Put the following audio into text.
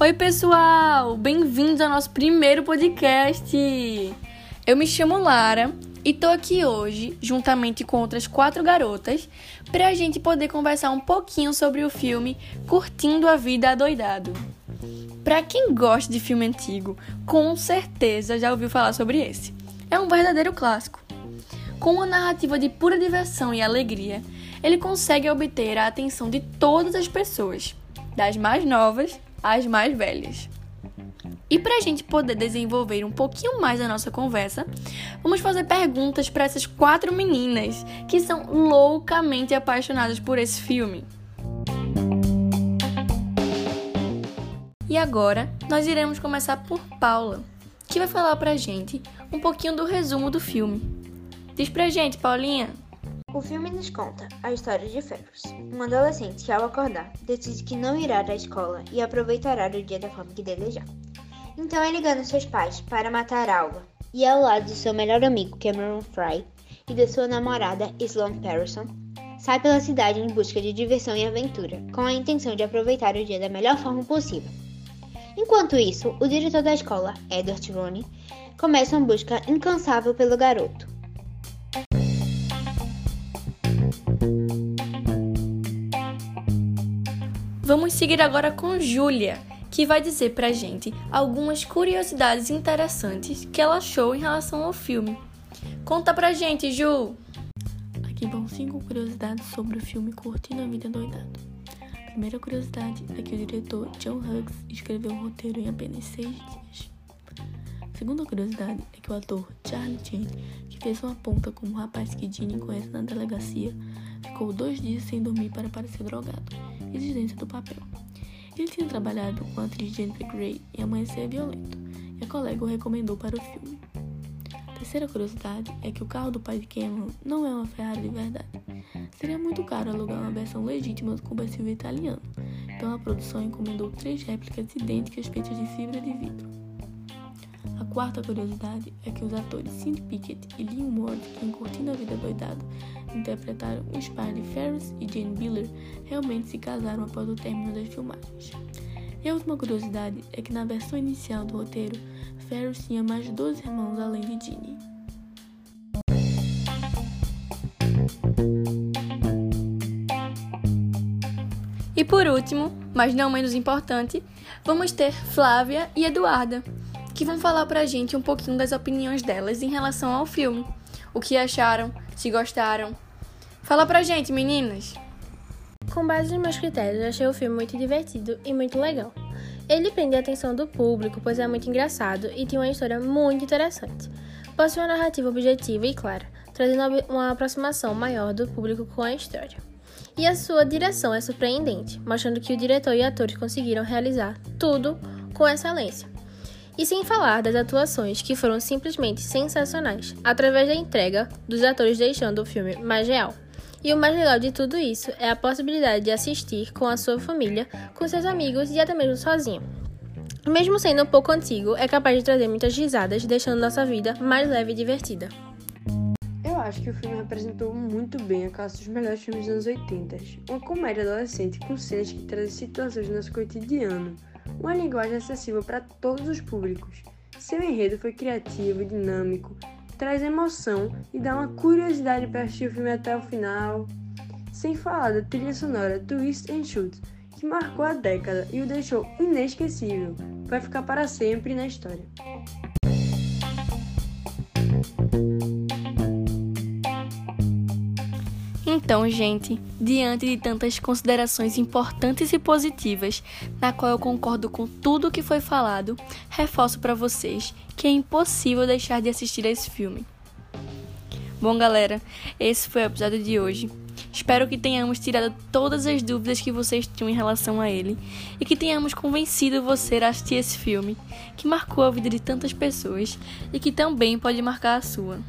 Oi, pessoal! Bem-vindos ao nosso primeiro podcast! Eu me chamo Lara e tô aqui hoje, juntamente com outras quatro garotas, pra gente poder conversar um pouquinho sobre o filme Curtindo a Vida Adoidado. Pra quem gosta de filme antigo, com certeza já ouviu falar sobre esse. É um verdadeiro clássico. Com uma narrativa de pura diversão e alegria, ele consegue obter a atenção de todas as pessoas, das mais novas às mais velhas. E para a gente poder desenvolver um pouquinho mais a nossa conversa, vamos fazer perguntas para essas quatro meninas que são loucamente apaixonadas por esse filme. E agora nós iremos começar por Paula, que vai falar pra gente um pouquinho do resumo do filme. Diz pra gente, Paulinha. O filme nos conta a história de Ferris, um adolescente que, ao acordar, decide que não irá à escola e aproveitará o dia da forma que desejar. Então ele engana seus pais para matar Alva, e ao lado de seu melhor amigo Cameron Fry e de sua namorada Sloan Patterson, sai pela cidade em busca de diversão e aventura, com a intenção de aproveitar o dia da melhor forma possível. Enquanto isso, o diretor da escola, Edward Rooney, começa uma busca incansável pelo garoto. Vamos seguir agora com Júlia, que vai dizer pra gente algumas curiosidades interessantes que ela achou em relação ao filme. Conta pra gente, Ju! Aqui vão cinco curiosidades sobre o filme Curtindo a Vida Doidado. A primeira curiosidade é que o diretor John Hughes escreveu o roteiro em apenas seis dias. Segunda curiosidade é que o ator Charlie Chan, que fez uma ponta como o rapaz que Ginny conhece na delegacia, ficou dois dias sem dormir para parecer drogado, exigência do papel. Ele tinha trabalhado com a atriz Jennifer Grey em Amanhecer Violento, e a colega o recomendou para o filme. Terceira curiosidade é que o carro do pai de Cameron não é uma Ferrari de verdade. Seria muito caro alugar uma versão legítima do combustível italiano, então a produção encomendou três réplicas idênticas feitas de fibra de vidro. Quarta curiosidade é que os atores Cindy Pickett e Liam Ward, em Curtindo a Vida Doidado interpretaram os pais de Ferris e Jane Biller, realmente se casaram após o término das filmagens. E a última curiosidade é que na versão inicial do roteiro, Ferris tinha mais de 12 irmãos além de Ginny. E por último, mas não menos importante, vamos ter Flávia e Eduarda, que vão falar pra gente um pouquinho das opiniões delas em relação ao filme. O que acharam, se gostaram. Fala pra gente, meninas! Com base nos meus critérios, achei o filme muito divertido e muito legal. Ele prende a atenção do público, pois é muito engraçado e tem uma história muito interessante. Possui uma narrativa objetiva e clara, trazendo uma aproximação maior do público com a história. E a sua direção é surpreendente, mostrando que o diretor e atores conseguiram realizar tudo com excelência. E sem falar das atuações que foram simplesmente sensacionais, através da entrega dos atores deixando o filme mais real. E o mais legal de tudo isso é a possibilidade de assistir com a sua família, com seus amigos e até mesmo sozinho. Mesmo sendo um pouco antigo, é capaz de trazer muitas risadas, deixando nossa vida mais leve e divertida. Eu acho que o filme representou muito bem a classe dos melhores filmes dos anos 80. Uma comédia adolescente com cenas que trazem situações do nosso cotidiano, uma linguagem acessível para todos os públicos. Seu enredo foi criativo dinâmico, traz emoção e dá uma curiosidade para assistir o filme até o final. Sem falar da trilha sonora Twist and Shoot, que marcou a década e o deixou inesquecível, vai ficar para sempre na história. Então, gente, diante de tantas considerações importantes e positivas, na qual eu concordo com tudo o que foi falado, reforço para vocês que é impossível deixar de assistir a esse filme. Bom, galera, esse foi o episódio de hoje. Espero que tenhamos tirado todas as dúvidas que vocês tinham em relação a ele e que tenhamos convencido você a assistir esse filme, que marcou a vida de tantas pessoas e que também pode marcar a sua.